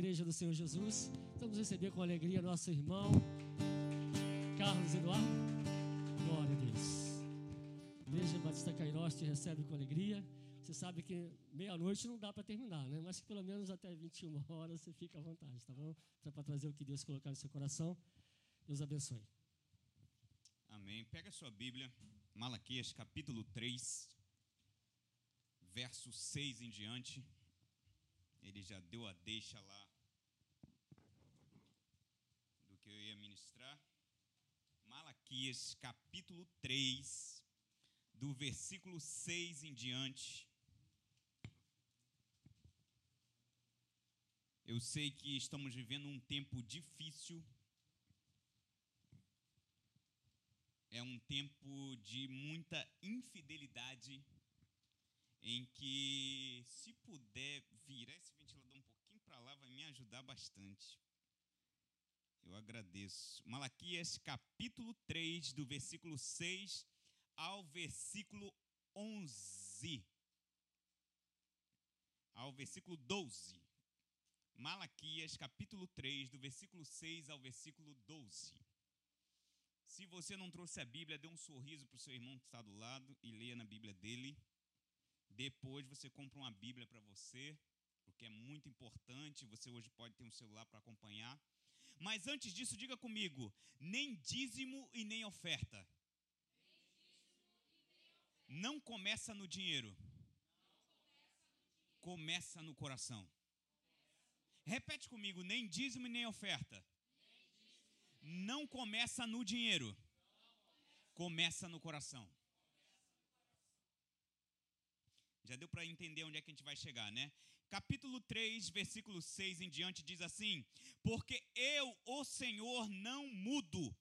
Igreja do Senhor Jesus. Vamos receber com alegria nosso irmão Carlos Eduardo. Glória a Deus. Igreja Batista Cairós te recebe com alegria. Você sabe que meia-noite não dá para terminar, né? Mas que pelo menos até 21 horas você fica à vontade, tá bom? Para trazer o que Deus colocar no seu coração. Deus abençoe. Amém. Pega a sua Bíblia, Malaquias capítulo 3, verso 6 em diante. Ele já deu a deixa lá ia ministrar. Malaquias capítulo 3, do versículo 6 em diante. Eu sei que estamos vivendo um tempo difícil. É um tempo de muita infidelidade em que, se puder virar esse ventilador um pouquinho para lá, vai me ajudar bastante. Eu agradeço. Malaquias capítulo 3, do versículo 6 ao versículo 11. Ao versículo 12. Malaquias capítulo 3, do versículo 6 ao versículo 12. Se você não trouxe a Bíblia, dê um sorriso para o seu irmão que está do lado e leia na Bíblia dele. Depois você compra uma Bíblia para você, porque é muito importante. Você hoje pode ter um celular para acompanhar. Mas antes disso, diga comigo: nem dízimo e nem oferta. Não começa no dinheiro. Começa no coração. Repete comigo: nem dízimo e nem oferta. Não começa no dinheiro. Começa no coração. Já deu para entender onde é que a gente vai chegar, né? Capítulo 3, versículo 6 em diante diz assim: Porque eu, o Senhor, não mudo.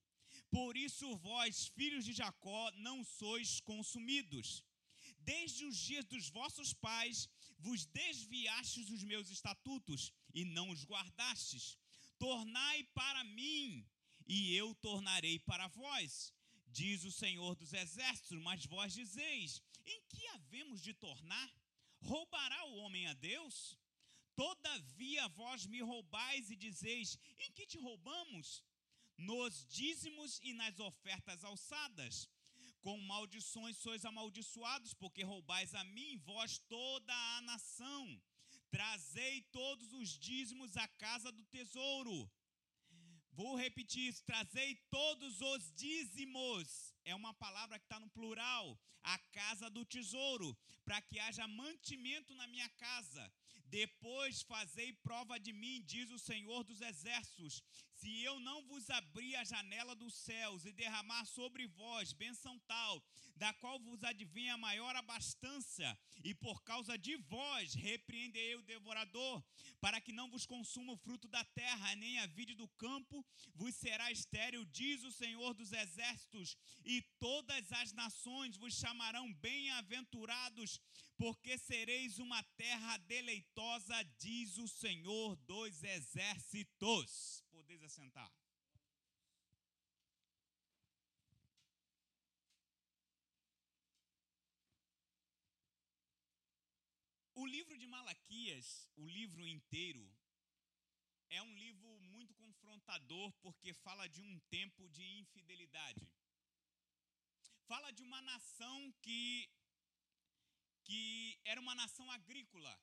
Por isso vós, filhos de Jacó, não sois consumidos. Desde os dias dos vossos pais vos desviastes dos meus estatutos e não os guardastes. Tornai para mim, e eu tornarei para vós diz o Senhor dos Exércitos, mas vós dizeis: em que havemos de tornar? Roubará o homem a Deus? Todavia vós me roubais e dizeis: em que te roubamos? Nos dízimos e nas ofertas alçadas. Com maldições sois amaldiçoados, porque roubais a mim, vós toda a nação. Trazei todos os dízimos à casa do tesouro Vou repetir isso: trazei todos os dízimos. É uma palavra que está no plural. A casa do tesouro, para que haja mantimento na minha casa. Depois fazei prova de mim, diz o Senhor dos Exércitos, se eu não vos abrir a janela dos céus e derramar sobre vós bênção tal, da qual vos advinha maior abastança, e por causa de vós repreendei o devorador, para que não vos consuma o fruto da terra, nem a vide do campo vos será estéril, diz o Senhor dos Exércitos, e todas as nações vos chamarão bem-aventurados, porque sereis uma terra deleitosa, diz o Senhor dos Exércitos. Podeis assentar. O livro de Malaquias, o livro inteiro, é um livro muito confrontador porque fala de um tempo de infidelidade. Fala de uma nação que, que era uma nação agrícola.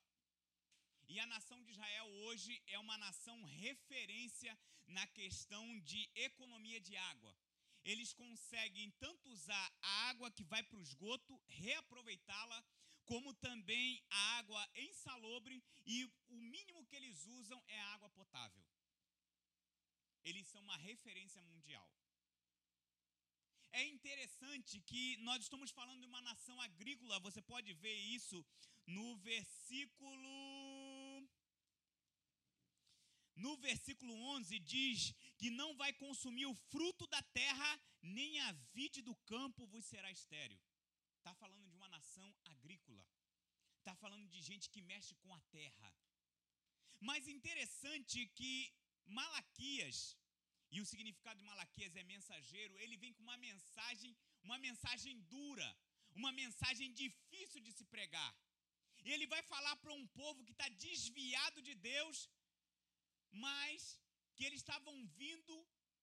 E a nação de Israel hoje é uma nação referência na questão de economia de água. Eles conseguem tanto usar a água que vai para o esgoto, reaproveitá-la, como também a água insalubre e o mínimo que eles usam é a água potável. Eles são uma referência mundial. É interessante que nós estamos falando de uma nação agrícola, você pode ver isso no versículo no versículo 11 diz que não vai consumir o fruto da terra, nem a vide do campo vos será estéril. Está falando de uma nação agrícola. Está falando de gente que mexe com a terra. Mas interessante que Malaquias, e o significado de Malaquias é mensageiro, ele vem com uma mensagem, uma mensagem dura, uma mensagem difícil de se pregar. E ele vai falar para um povo que está desviado de Deus, mas que eles estavam vindo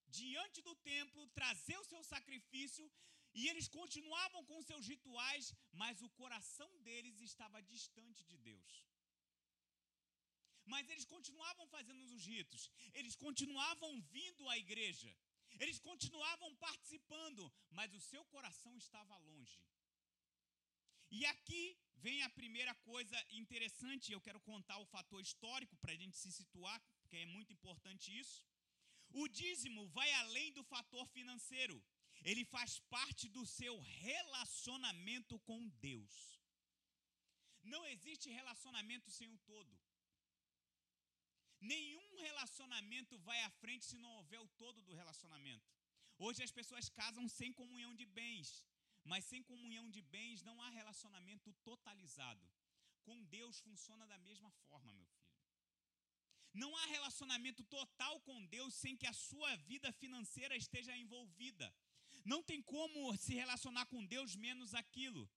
diante do templo trazer o seu sacrifício e eles continuavam com seus rituais, mas o coração deles estava distante de Deus. Mas eles continuavam fazendo os ritos, eles continuavam vindo à igreja, eles continuavam participando, mas o seu coração estava longe. E aqui vem a primeira coisa interessante, eu quero contar o fator histórico para a gente se situar, porque é muito importante isso. O dízimo vai além do fator financeiro, ele faz parte do seu relacionamento com Deus. Não existe relacionamento sem o todo. Nenhum relacionamento vai à frente se não houver o todo do relacionamento. Hoje as pessoas casam sem comunhão de bens, mas sem comunhão de bens não há relacionamento totalizado. Com Deus funciona da mesma forma, meu filho. Não há relacionamento total com Deus sem que a sua vida financeira esteja envolvida. Não tem como se relacionar com Deus menos aquilo.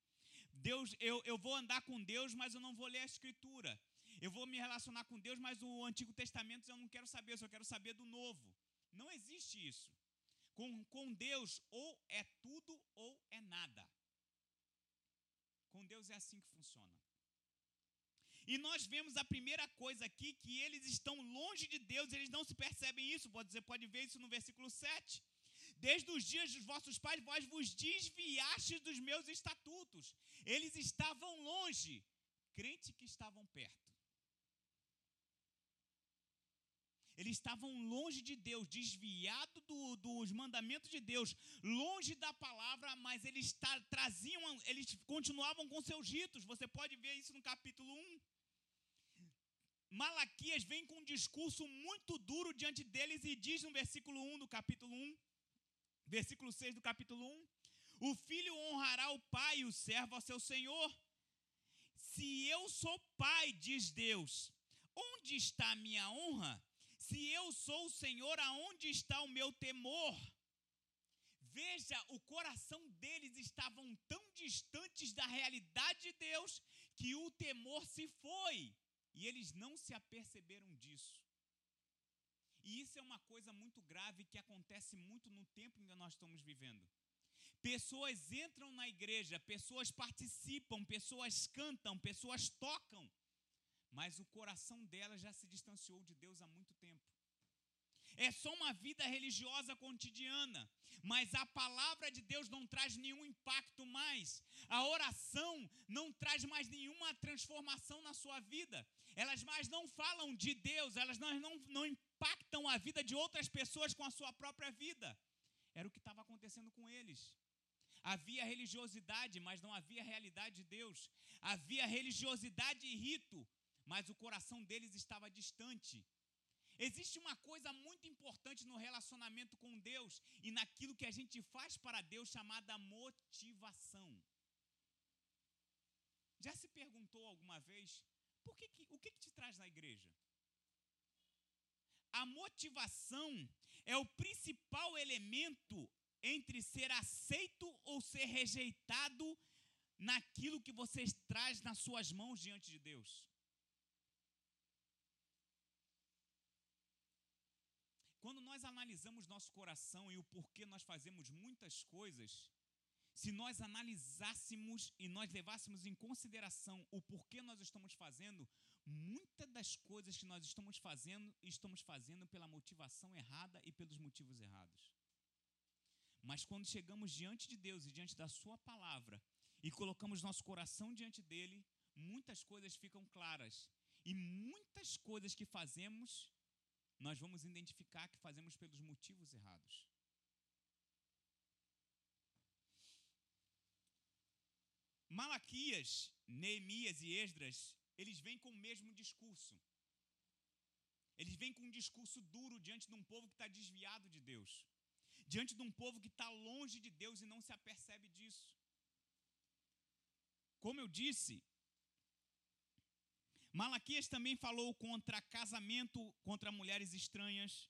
Deus, eu, eu vou andar com Deus, mas eu não vou ler a Escritura. Eu vou me relacionar com Deus, mas o Antigo Testamento eu não quero saber, eu só quero saber do Novo. Não existe isso. Com, com Deus, ou é tudo ou é nada. Com Deus é assim que funciona. E nós vemos a primeira coisa aqui, que eles estão longe de Deus, eles não se percebem isso. Você pode ver isso no versículo 7. Desde os dias dos vossos pais, vós vos desviastes dos meus estatutos. Eles estavam longe, crente que estavam perto. Eles estavam longe de Deus, desviado do, dos mandamentos de Deus, longe da palavra, mas eles traziam, eles continuavam com seus ritos. Você pode ver isso no capítulo 1. Malaquias vem com um discurso muito duro diante deles e diz no versículo 1 do capítulo 1: Versículo 6 do capítulo 1. O filho honrará o pai e o servo ao seu senhor. Se eu sou pai, diz Deus, onde está a minha honra? Se eu sou o Senhor, aonde está o meu temor? Veja, o coração deles estavam tão distantes da realidade de Deus que o temor se foi e eles não se aperceberam disso. E isso é uma coisa muito grave que acontece muito no tempo em que nós estamos vivendo. Pessoas entram na igreja, pessoas participam, pessoas cantam, pessoas tocam, mas o coração delas já se distanciou de Deus há muito tempo. É só uma vida religiosa cotidiana, mas a palavra de Deus não traz nenhum impacto mais. A oração não traz mais nenhuma transformação na sua vida. Elas mais não falam de Deus, elas não, não, não impactam a vida de outras pessoas com a sua própria vida. Era o que estava acontecendo com eles. Havia religiosidade, mas não havia realidade de Deus. Havia religiosidade e rito, mas o coração deles estava distante. Existe uma coisa muito importante no relacionamento com Deus e naquilo que a gente faz para Deus chamada motivação. Já se perguntou alguma vez por que, que o que, que te traz na igreja? A motivação é o principal elemento entre ser aceito ou ser rejeitado naquilo que você traz nas suas mãos diante de Deus. Quando nós analisamos nosso coração e o porquê nós fazemos muitas coisas, se nós analisássemos e nós levássemos em consideração o porquê nós estamos fazendo, muitas das coisas que nós estamos fazendo, estamos fazendo pela motivação errada e pelos motivos errados. Mas quando chegamos diante de Deus e diante da Sua palavra e colocamos nosso coração diante dele, muitas coisas ficam claras. E muitas coisas que fazemos nós vamos identificar que fazemos pelos motivos errados. Malaquias, Neemias e Esdras, eles vêm com o mesmo discurso. Eles vêm com um discurso duro diante de um povo que está desviado de Deus, diante de um povo que está longe de Deus e não se apercebe disso. Como eu disse, Malaquias também falou contra casamento contra mulheres estranhas.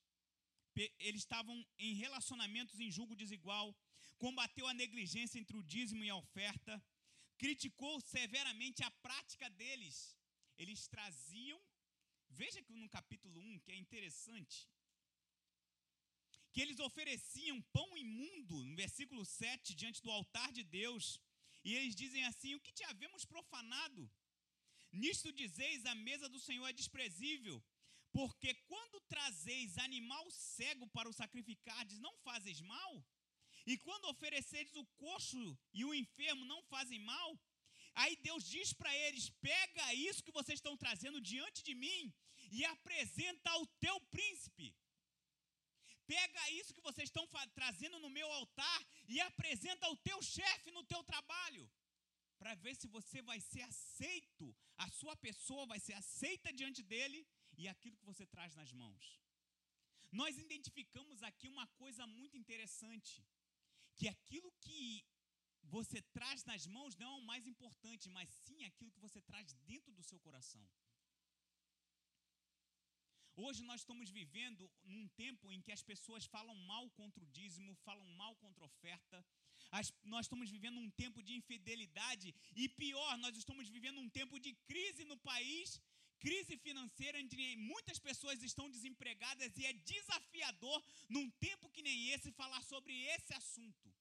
Eles estavam em relacionamentos em julgo desigual. Combateu a negligência entre o dízimo e a oferta. Criticou severamente a prática deles. Eles traziam Veja que no capítulo 1, que é interessante, que eles ofereciam pão imundo, no versículo 7, diante do altar de Deus, e eles dizem assim: O que te havemos profanado? Nisto dizeis: A mesa do Senhor é desprezível, porque quando trazeis animal cego para o sacrificardes, não fazes mal? E quando ofereceres o coxo e o enfermo, não fazem mal? Aí Deus diz para eles: pega isso que vocês estão trazendo diante de mim e apresenta ao teu príncipe. Pega isso que vocês estão trazendo no meu altar e apresenta ao teu chefe no teu trabalho, para ver se você vai ser aceito, a sua pessoa vai ser aceita diante dele e aquilo que você traz nas mãos. Nós identificamos aqui uma coisa muito interessante, que aquilo que você traz nas mãos não é o mais importante, mas sim aquilo que você traz dentro do seu coração. Hoje nós estamos vivendo num tempo em que as pessoas falam mal contra o dízimo, falam mal contra a oferta. As, nós estamos vivendo um tempo de infidelidade e pior, nós estamos vivendo um tempo de crise no país, crise financeira, onde muitas pessoas estão desempregadas e é desafiador num tempo que nem esse falar sobre esse assunto.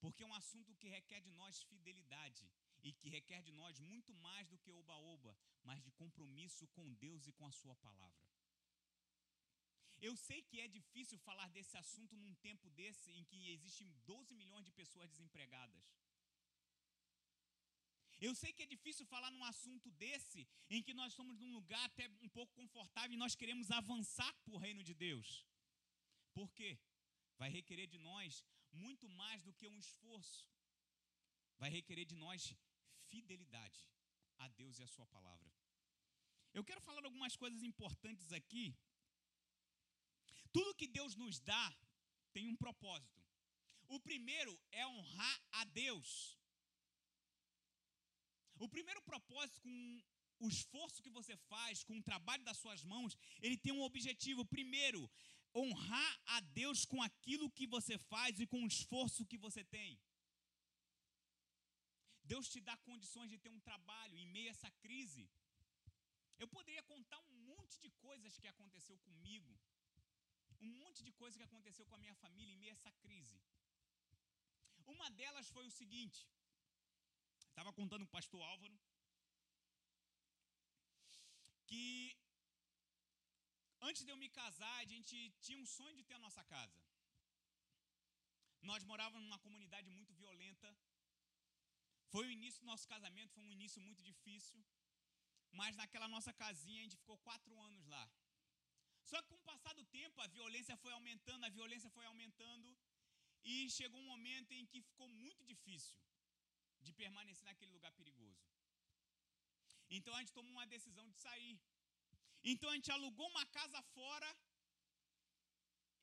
Porque é um assunto que requer de nós fidelidade e que requer de nós muito mais do que oba-oba, mas de compromisso com Deus e com a Sua palavra. Eu sei que é difícil falar desse assunto num tempo desse em que existem 12 milhões de pessoas desempregadas. Eu sei que é difícil falar num assunto desse em que nós estamos num lugar até um pouco confortável e nós queremos avançar para o reino de Deus. Por quê? Vai requerer de nós muito mais do que um esforço. Vai requerer de nós fidelidade a Deus e a Sua palavra. Eu quero falar algumas coisas importantes aqui. Tudo que Deus nos dá tem um propósito. O primeiro é honrar a Deus. O primeiro propósito com o esforço que você faz, com o trabalho das suas mãos, ele tem um objetivo. Primeiro, honrar a Deus com aquilo que você faz e com o esforço que você tem. Deus te dá condições de ter um trabalho em meio a essa crise. Eu poderia contar um monte de coisas que aconteceu comigo, um monte de coisas que aconteceu com a minha família em meio a essa crise. Uma delas foi o seguinte: estava contando com o pastor Álvaro que antes de eu me casar, a gente tinha um sonho de ter a nossa casa. Nós morávamos numa comunidade muito violenta, foi o início do nosso casamento, foi um início muito difícil. Mas naquela nossa casinha a gente ficou quatro anos lá. Só que com o passar do tempo a violência foi aumentando, a violência foi aumentando. E chegou um momento em que ficou muito difícil de permanecer naquele lugar perigoso. Então a gente tomou uma decisão de sair. Então a gente alugou uma casa fora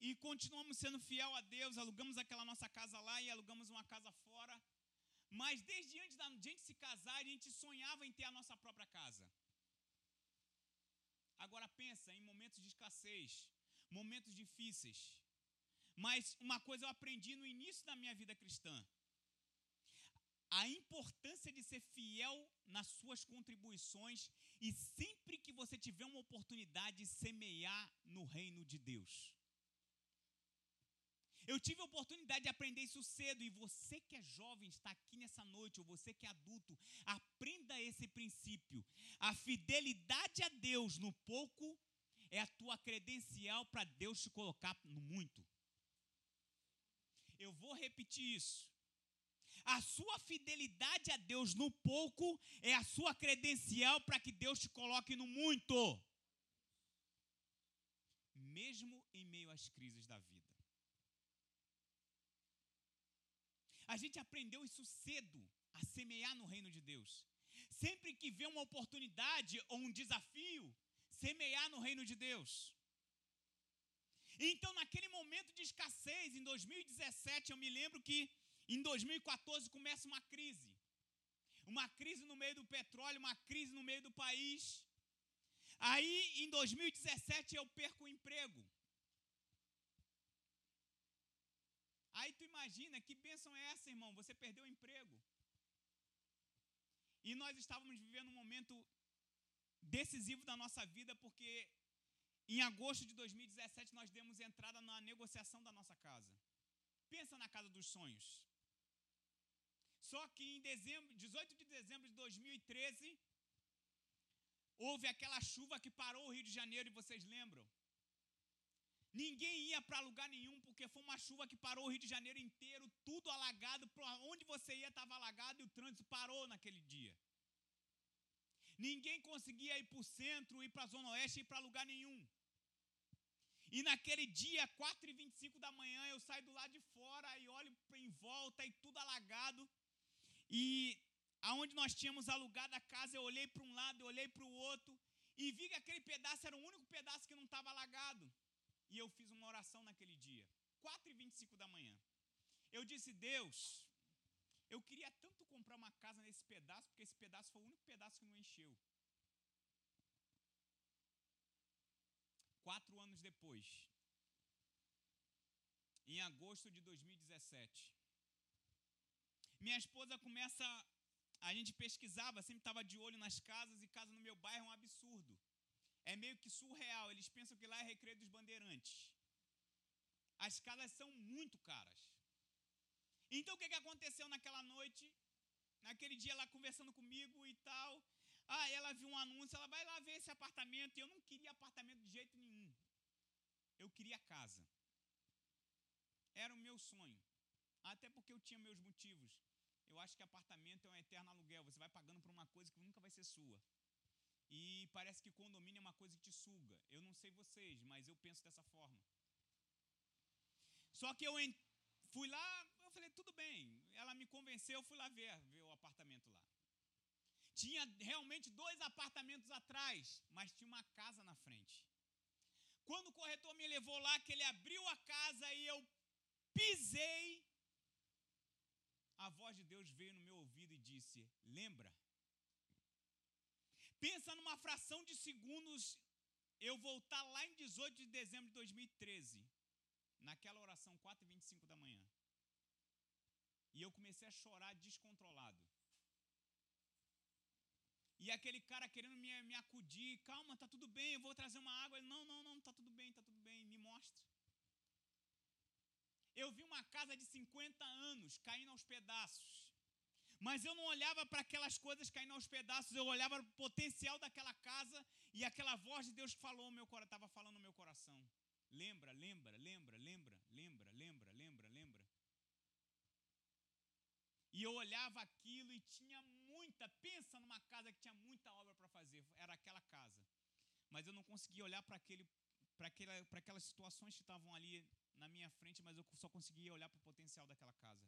e continuamos sendo fiel a Deus. Alugamos aquela nossa casa lá e alugamos uma casa fora. Mas desde antes da gente se casar, a gente sonhava em ter a nossa própria casa. Agora pensa em momentos de escassez, momentos difíceis. Mas uma coisa eu aprendi no início da minha vida cristã: a importância de ser fiel nas suas contribuições e sempre que você tiver uma oportunidade, semear no reino de Deus. Eu tive a oportunidade de aprender isso cedo e você que é jovem está aqui nessa noite, ou você que é adulto, aprenda esse princípio. A fidelidade a Deus no pouco é a tua credencial para Deus te colocar no muito. Eu vou repetir isso. A sua fidelidade a Deus no pouco é a sua credencial para que Deus te coloque no muito. Mesmo em meio às crises da vida. A gente aprendeu isso cedo, a semear no reino de Deus. Sempre que vê uma oportunidade ou um desafio, semear no reino de Deus. Então, naquele momento de escassez, em 2017, eu me lembro que em 2014 começa uma crise. Uma crise no meio do petróleo, uma crise no meio do país. Aí, em 2017, eu perco o emprego. Aí tu imagina que bênção é essa, irmão? Você perdeu o emprego. E nós estávamos vivendo um momento decisivo da nossa vida, porque em agosto de 2017 nós demos entrada na negociação da nossa casa. Pensa na casa dos sonhos. Só que em dezembro, 18 de dezembro de 2013, houve aquela chuva que parou o Rio de Janeiro, e vocês lembram? Ninguém ia para lugar nenhum, porque foi uma chuva que parou o Rio de Janeiro inteiro, tudo alagado, para onde você ia estava alagado e o trânsito parou naquele dia. Ninguém conseguia ir para o centro, ir para a Zona Oeste, ir para lugar nenhum. E naquele dia, 4 e 25 da manhã, eu saio do lado de fora e olho em volta e tudo alagado. E aonde nós tínhamos alugado a casa, eu olhei para um lado, eu olhei para o outro e vi que aquele pedaço era o único pedaço que não estava alagado. E eu fiz uma oração naquele dia, 4 e 25 da manhã. Eu disse, Deus, eu queria tanto comprar uma casa nesse pedaço, porque esse pedaço foi o único pedaço que não encheu. Quatro anos depois, em agosto de 2017, minha esposa começa. A gente pesquisava, sempre estava de olho nas casas, e casa no meu bairro é um absurdo. É meio que surreal. Eles pensam que lá é Recreio dos Bandeirantes. As casas são muito caras. Então o que, que aconteceu naquela noite? Naquele dia ela conversando comigo e tal. Ah, ela viu um anúncio, ela vai lá ver esse apartamento. E eu não queria apartamento de jeito nenhum. Eu queria casa. Era o meu sonho. Até porque eu tinha meus motivos. Eu acho que apartamento é um eterno aluguel. Você vai pagando por uma coisa que nunca vai ser sua. E parece que condomínio é uma coisa que te suga. Eu não sei vocês, mas eu penso dessa forma. Só que eu fui lá, eu falei, tudo bem. Ela me convenceu, eu fui lá ver, ver o apartamento lá. Tinha realmente dois apartamentos atrás, mas tinha uma casa na frente. Quando o corretor me levou lá, que ele abriu a casa e eu pisei, a voz de Deus veio no meu ouvido e disse: Lembra? Pensa numa fração de segundos eu voltar lá em 18 de dezembro de 2013, naquela oração 4 e 25 da manhã. E eu comecei a chorar descontrolado. E aquele cara querendo me, me acudir, calma, tá tudo bem, eu vou trazer uma água. Ele, não, não, não, tá tudo bem, tá tudo bem, me mostra. Eu vi uma casa de 50 anos caindo aos pedaços. Mas eu não olhava para aquelas coisas caindo aos pedaços, eu olhava para o potencial daquela casa e aquela voz de Deus que falou meu estava falando no meu coração. Lembra, lembra, lembra, lembra, lembra, lembra, lembra, lembra. E eu olhava aquilo e tinha muita, pensa numa casa que tinha muita obra para fazer, era aquela casa. Mas eu não conseguia olhar para aquele para aquela, aquelas situações que estavam ali na minha frente, mas eu só conseguia olhar para o potencial daquela casa.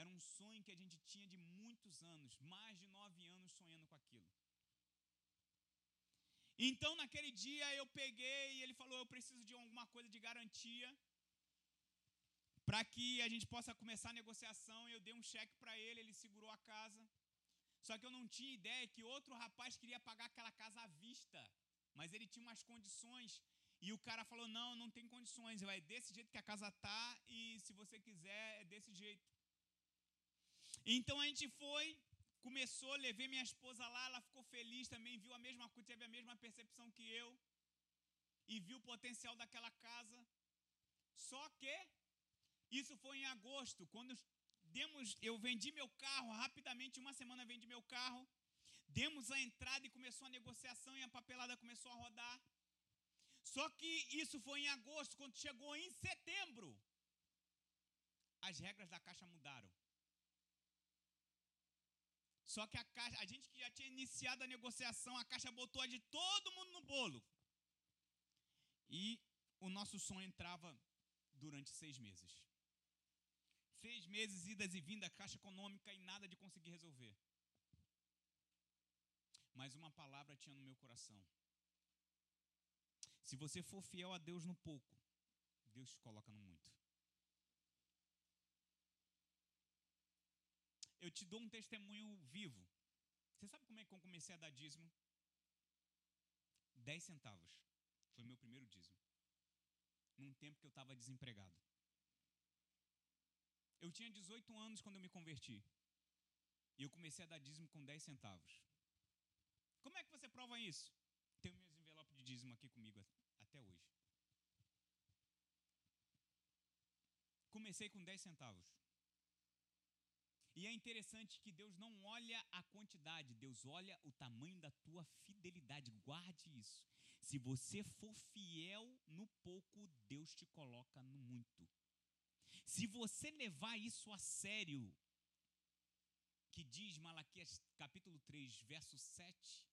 Era um sonho que a gente tinha de muitos anos, mais de nove anos sonhando com aquilo. Então, naquele dia, eu peguei e ele falou: Eu preciso de alguma coisa de garantia para que a gente possa começar a negociação. Eu dei um cheque para ele, ele segurou a casa. Só que eu não tinha ideia que outro rapaz queria pagar aquela casa à vista, mas ele tinha umas condições. E o cara falou: Não, não tem condições, vai desse jeito que a casa tá, e se você quiser, é desse jeito. Então a gente foi, começou, levei minha esposa lá, ela ficou feliz também, viu a mesma coisa, teve a mesma percepção que eu, e viu o potencial daquela casa. Só que isso foi em agosto, quando demos, eu vendi meu carro rapidamente, uma semana vendi meu carro, demos a entrada e começou a negociação e a papelada começou a rodar. Só que isso foi em agosto, quando chegou em setembro, as regras da caixa mudaram. Só que a caixa, a gente que já tinha iniciado a negociação, a caixa botou a de todo mundo no bolo. E o nosso sonho entrava durante seis meses. Seis meses, idas e vindas, caixa econômica e nada de conseguir resolver. Mas uma palavra tinha no meu coração. Se você for fiel a Deus no pouco, Deus te coloca no muito. Eu te dou um testemunho vivo. Você sabe como é que eu comecei a dar dízimo? 10 centavos. Foi meu primeiro dízimo. Num tempo que eu estava desempregado. Eu tinha 18 anos quando eu me converti. E eu comecei a dar dízimo com 10 centavos. Como é que você prova isso? Tenho meus envelopes de dízimo aqui comigo até hoje. Comecei com 10 centavos. E é interessante que Deus não olha a quantidade, Deus olha o tamanho da tua fidelidade. Guarde isso. Se você for fiel no pouco, Deus te coloca no muito. Se você levar isso a sério, que diz Malaquias capítulo 3, verso 7,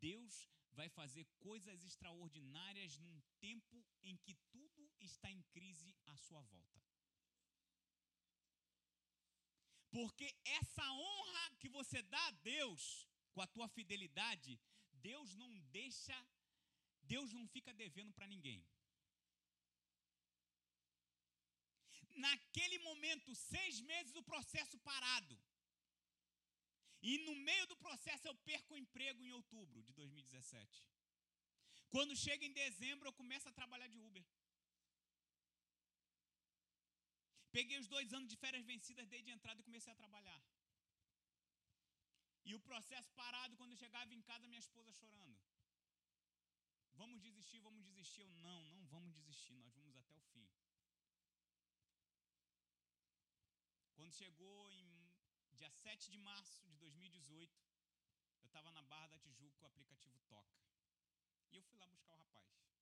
Deus vai fazer coisas extraordinárias num tempo em que tudo está em crise à sua volta. Porque essa honra que você dá a Deus com a tua fidelidade, Deus não deixa, Deus não fica devendo para ninguém. Naquele momento, seis meses o processo parado. E no meio do processo eu perco o emprego em outubro de 2017. Quando chega em dezembro, eu começo a trabalhar de Uber. Peguei os dois anos de férias vencidas desde a entrada e comecei a trabalhar. E o processo parado, quando eu chegava em casa, minha esposa chorando. Vamos desistir, vamos desistir. Eu, não, não vamos desistir, nós vamos até o fim. Quando chegou em dia 7 de março de 2018, eu estava na Barra da Tijuca, o aplicativo toca. E eu fui lá buscar o rapaz.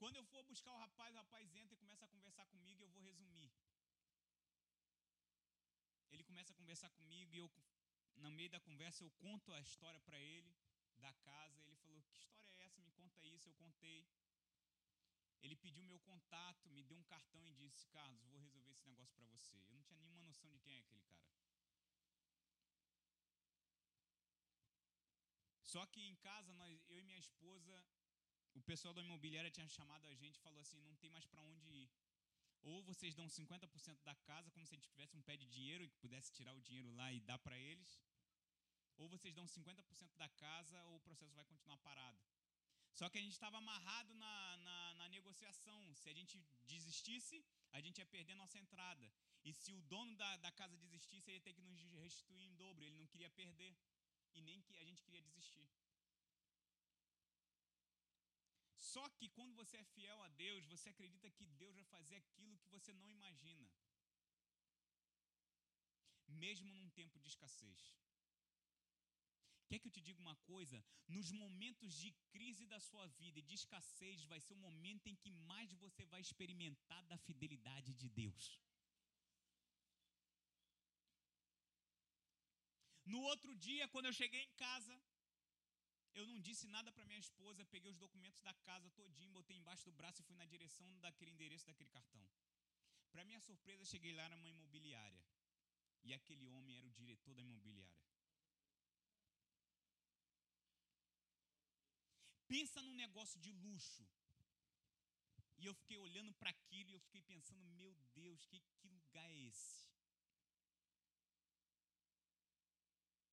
Quando eu for buscar o rapaz, o rapaz entra e começa a conversar comigo e eu vou resumir. Ele começa a conversar comigo e eu, no meio da conversa, eu conto a história para ele da casa. Ele falou: Que história é essa? Me conta isso. Eu contei. Ele pediu meu contato, me deu um cartão e disse: Carlos, vou resolver esse negócio para você. Eu não tinha nenhuma noção de quem é aquele cara. Só que em casa, nós, eu e minha esposa, o pessoal da imobiliária tinha chamado a gente e falou assim: não tem mais para onde ir. Ou vocês dão 50% da casa, como se a gente tivesse um pé de dinheiro e pudesse tirar o dinheiro lá e dar para eles. Ou vocês dão 50% da casa, ou o processo vai continuar parado. Só que a gente estava amarrado na, na, na, negociação. Se a gente desistisse, a gente ia perder nossa entrada. E se o dono da, da casa desistisse, ele ia ter que nos restituir em dobro. Ele não queria perder. E nem que a gente queria desistir. Só que quando você é fiel a Deus, você acredita que Deus vai fazer aquilo que você não imagina. Mesmo num tempo de escassez. Quer que eu te diga uma coisa? Nos momentos de crise da sua vida e de escassez, vai ser o momento em que mais você vai experimentar da fidelidade de Deus. No outro dia, quando eu cheguei em casa, eu não disse nada para minha esposa, peguei os documentos da casa todinho, botei embaixo do braço e fui na direção daquele endereço daquele cartão. Para minha surpresa, cheguei lá numa imobiliária. E aquele homem era o diretor da imobiliária. Pensa num negócio de luxo. E eu fiquei olhando para aquilo e eu fiquei pensando, meu Deus, que, que lugar é esse?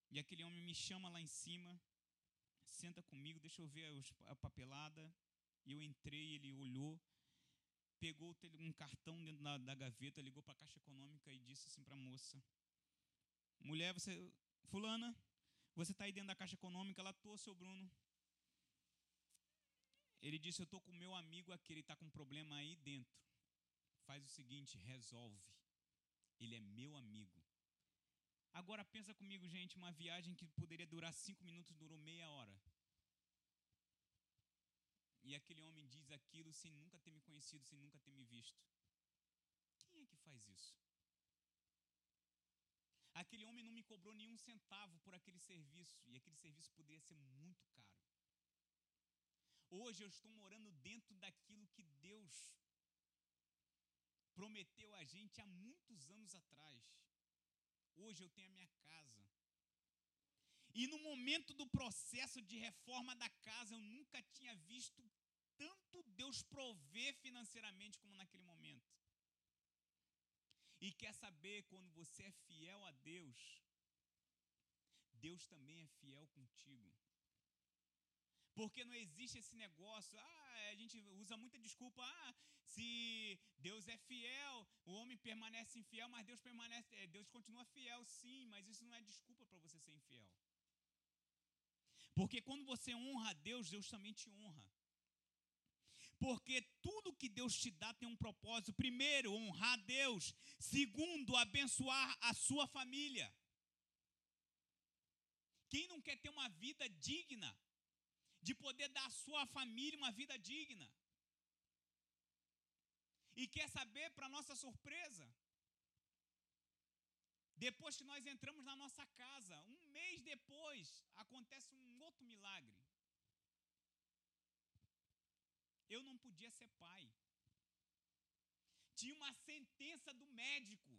E aquele homem me chama lá em cima senta comigo, deixa eu ver a papelada. E eu entrei, ele olhou, pegou um cartão dentro da, da gaveta, ligou para a Caixa Econômica e disse assim para a moça: Mulher, você, Fulana, você está aí dentro da Caixa Econômica? Ela tô, seu Bruno. Ele disse: Eu estou com meu amigo aqui, ele está com um problema aí dentro. Faz o seguinte, resolve. Ele é meu amigo. Agora pensa comigo, gente, uma viagem que poderia durar cinco minutos durou meia hora. E aquele homem diz aquilo sem nunca ter me conhecido, sem nunca ter me visto. Quem é que faz isso? Aquele homem não me cobrou nenhum centavo por aquele serviço, e aquele serviço poderia ser muito caro. Hoje eu estou morando dentro daquilo que Deus prometeu a gente há muitos anos atrás. Hoje eu tenho a minha casa. E no momento do processo de reforma da casa, eu nunca tinha visto tanto Deus prover financeiramente como naquele momento. E quer saber, quando você é fiel a Deus, Deus também é fiel contigo. Porque não existe esse negócio. Ah, a gente usa muita desculpa. Ah, se Deus é fiel, o homem permanece infiel, mas Deus permanece, eh, Deus continua fiel, sim, mas isso não é desculpa para você ser infiel. Porque quando você honra a Deus, Deus também te honra. Porque tudo que Deus te dá tem um propósito. Primeiro, honrar a Deus. Segundo, abençoar a sua família. Quem não quer ter uma vida digna? De poder dar à sua família uma vida digna. E quer saber, para nossa surpresa, depois que nós entramos na nossa casa, um mês depois, acontece um outro milagre. Eu não podia ser pai. Tinha uma sentença do médico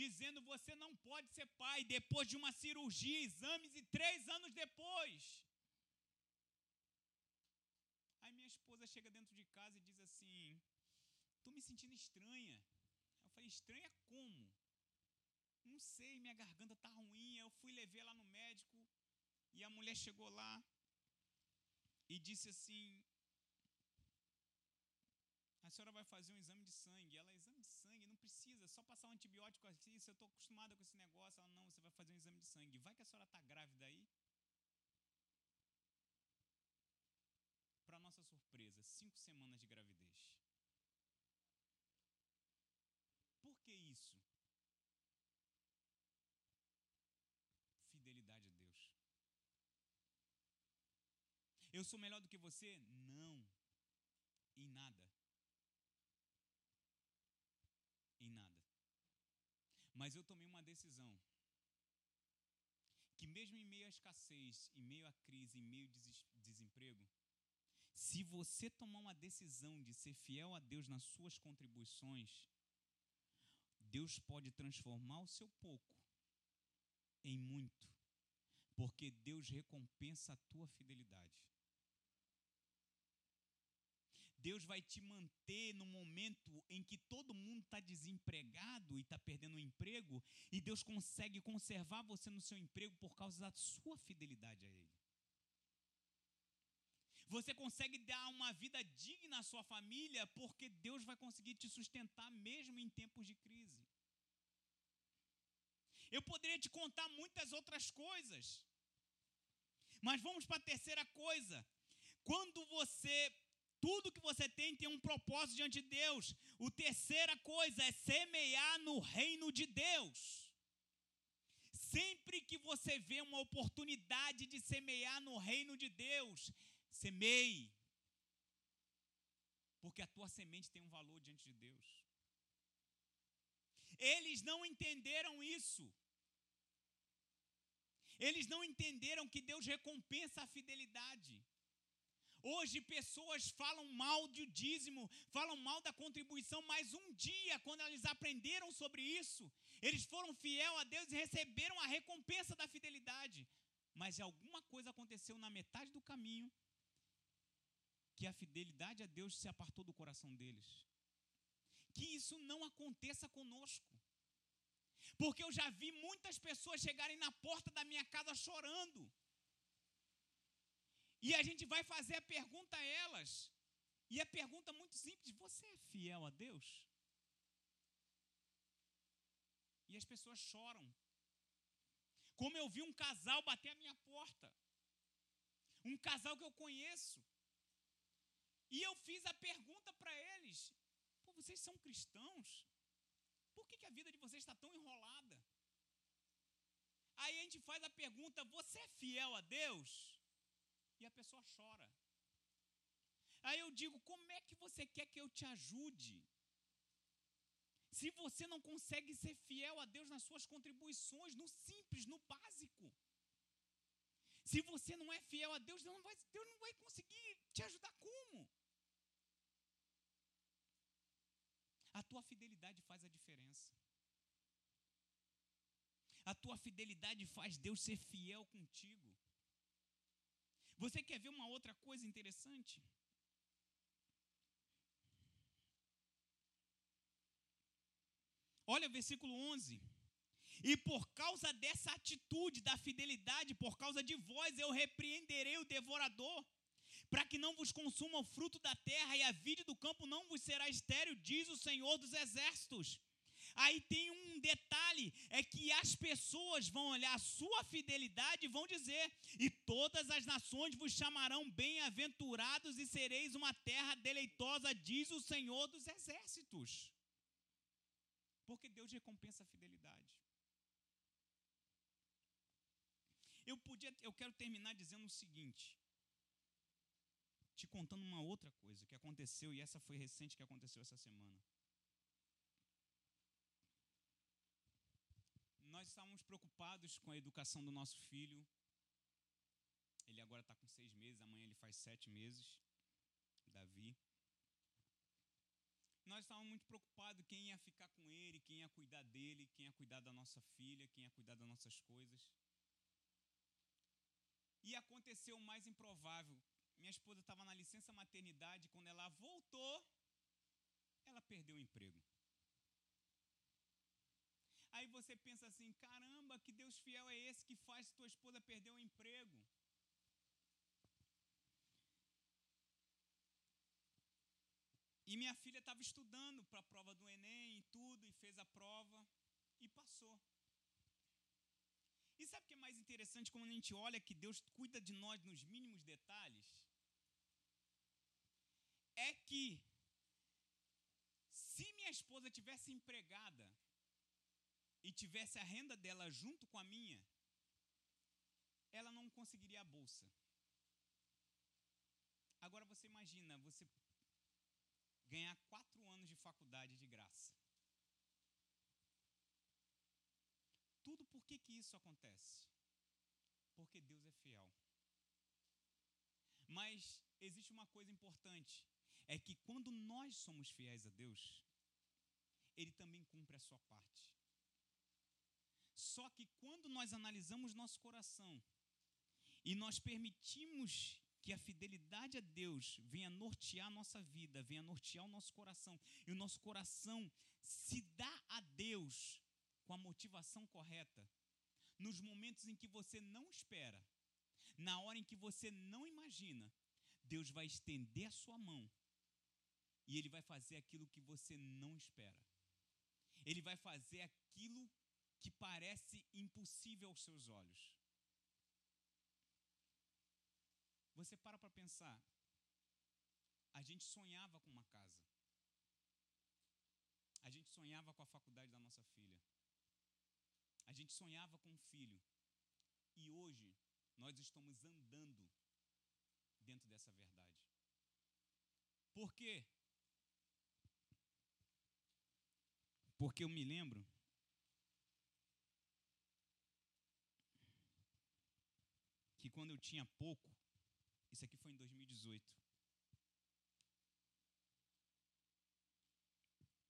dizendo você não pode ser pai depois de uma cirurgia, exames e três anos depois. Aí minha esposa chega dentro de casa e diz assim: Estou me sentindo estranha. Eu falei: Estranha como? Não sei, minha garganta tá ruim. Eu fui levar lá no médico e a mulher chegou lá e disse assim: A senhora vai fazer um exame de sangue. Ela, exame de sangue? Não precisa, só passar um antibiótico assim. Se eu estou acostumada com esse negócio. Ela, não, você vai fazer um exame de sangue. Vai que a senhora está grávida aí? Para nossa surpresa, cinco semanas de gravidez. Por que isso? Fidelidade a Deus. Eu sou melhor do que você? Não. Em nada. Em nada. Mas eu tomei uma decisão. Que mesmo em meio à escassez, em meio à crise, em meio ao desemprego, se você tomar uma decisão de ser fiel a Deus nas suas contribuições, Deus pode transformar o seu pouco em muito, porque Deus recompensa a tua fidelidade. Deus vai te manter no momento em que todo mundo está desempregado e está perdendo o emprego, e Deus consegue conservar você no seu emprego por causa da sua fidelidade a Ele. Você consegue dar uma vida digna à sua família, porque Deus vai conseguir te sustentar mesmo em tempos de crise. Eu poderia te contar muitas outras coisas. Mas vamos para a terceira coisa. Quando você tudo que você tem tem um propósito diante de Deus. O terceira coisa é semear no reino de Deus. Sempre que você vê uma oportunidade de semear no reino de Deus, semeie. Porque a tua semente tem um valor diante de Deus. Eles não entenderam isso. Eles não entenderam que Deus recompensa a fidelidade. Hoje pessoas falam mal do dízimo, falam mal da contribuição, mas um dia, quando eles aprenderam sobre isso, eles foram fiel a Deus e receberam a recompensa da fidelidade. Mas alguma coisa aconteceu na metade do caminho que a fidelidade a Deus se apartou do coração deles. Que isso não aconteça conosco. Porque eu já vi muitas pessoas chegarem na porta da minha casa chorando e a gente vai fazer a pergunta a elas. E a pergunta é muito simples: você é fiel a Deus? E as pessoas choram. Como eu vi um casal bater a minha porta. Um casal que eu conheço. E eu fiz a pergunta para eles: Pô, vocês são cristãos? Por que, que a vida de vocês está tão enrolada? Aí a gente faz a pergunta: Você é fiel a Deus? E a pessoa chora. Aí eu digo: como é que você quer que eu te ajude? Se você não consegue ser fiel a Deus nas suas contribuições, no simples, no básico. Se você não é fiel a Deus, Deus não vai, Deus não vai conseguir te ajudar como? A tua fidelidade faz a diferença. A tua fidelidade faz Deus ser fiel contigo. Você quer ver uma outra coisa interessante? Olha versículo 11. E por causa dessa atitude da fidelidade, por causa de vós, eu repreenderei o devorador, para que não vos consuma o fruto da terra e a vide do campo não vos será estéril, diz o Senhor dos Exércitos. Aí tem um detalhe: é que as pessoas vão olhar a sua fidelidade e vão dizer: e todas as nações vos chamarão bem-aventurados e sereis uma terra deleitosa, diz o Senhor dos Exércitos. Porque Deus recompensa a fidelidade. Eu podia, eu quero terminar dizendo o seguinte, te contando uma outra coisa que aconteceu e essa foi recente que aconteceu essa semana. Estávamos preocupados com a educação do nosso filho. Ele agora está com seis meses, amanhã ele faz sete meses. Davi. Nós estávamos muito preocupados quem ia ficar com ele, quem ia cuidar dele, quem ia cuidar da nossa filha, quem ia cuidar das nossas coisas. E aconteceu o mais improvável. Minha esposa estava na licença maternidade, quando ela voltou, ela perdeu o emprego. Aí você pensa assim: caramba, que Deus fiel é esse que faz tua esposa perder o emprego? E minha filha estava estudando para a prova do Enem e tudo, e fez a prova e passou. E sabe o que é mais interessante quando a gente olha que Deus cuida de nós nos mínimos detalhes? É que se minha esposa tivesse empregada e tivesse a renda dela junto com a minha, ela não conseguiria a bolsa. Agora você imagina você ganhar quatro anos de faculdade de graça. Tudo por que, que isso acontece? Porque Deus é fiel. Mas existe uma coisa importante: é que quando nós somos fiéis a Deus, Ele também cumpre a sua parte. Só que quando nós analisamos nosso coração e nós permitimos que a fidelidade a Deus venha nortear a nossa vida, venha nortear o nosso coração, e o nosso coração se dá a Deus com a motivação correta, nos momentos em que você não espera, na hora em que você não imagina, Deus vai estender a sua mão e Ele vai fazer aquilo que você não espera. Ele vai fazer aquilo que parece impossível aos seus olhos. Você para para pensar. A gente sonhava com uma casa. A gente sonhava com a faculdade da nossa filha. A gente sonhava com um filho. E hoje nós estamos andando dentro dessa verdade. Por quê? Porque eu me lembro que quando eu tinha pouco, isso aqui foi em 2018,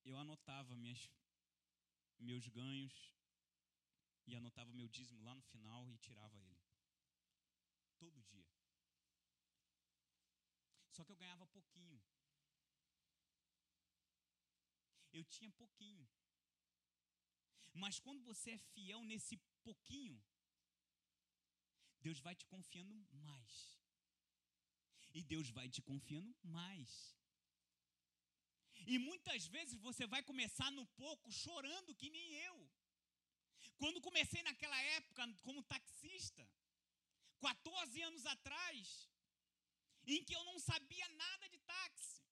eu anotava minhas, meus ganhos e anotava meu dízimo lá no final e tirava ele. Todo dia. Só que eu ganhava pouquinho. Eu tinha pouquinho. Mas quando você é fiel nesse pouquinho, Deus vai te confiando mais. E Deus vai te confiando mais. E muitas vezes você vai começar no pouco chorando, que nem eu. Quando comecei naquela época como taxista, 14 anos atrás, em que eu não sabia nada de táxi,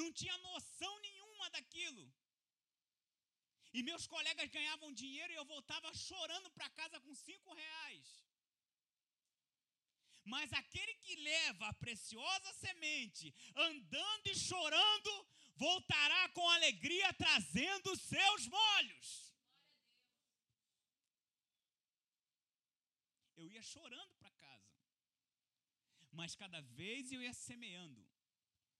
não tinha noção nenhuma daquilo. E meus colegas ganhavam dinheiro e eu voltava chorando para casa com cinco reais. Mas aquele que leva a preciosa semente, andando e chorando, voltará com alegria trazendo seus molhos. Eu ia chorando para casa. Mas cada vez eu ia semeando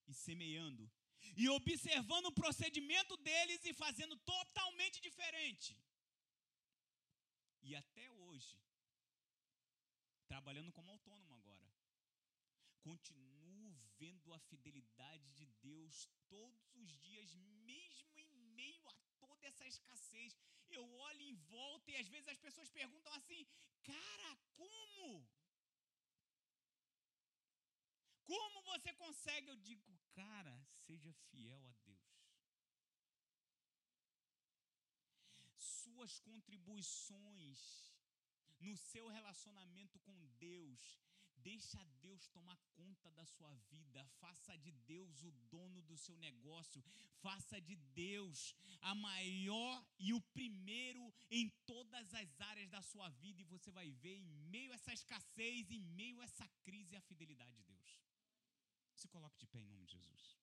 e semeando e observando o procedimento deles e fazendo totalmente diferente. E até hoje, trabalhando como autônomo agora. Continuo vendo a fidelidade de Deus todos os dias, mesmo em meio a todas essas escassez. Eu olho em volta e às vezes as pessoas perguntam assim: cara, como? Como você consegue? Eu digo, cara, seja fiel a Deus. Suas contribuições no seu relacionamento com Deus, deixa Deus tomar conta da sua vida, faça de Deus o dono do seu negócio, faça de Deus a maior e o primeiro em todas as áreas da sua vida, e você vai ver em meio a essa escassez, em meio a essa crise, a fidelidade de Deus. Se coloque de pé em nome de Jesus.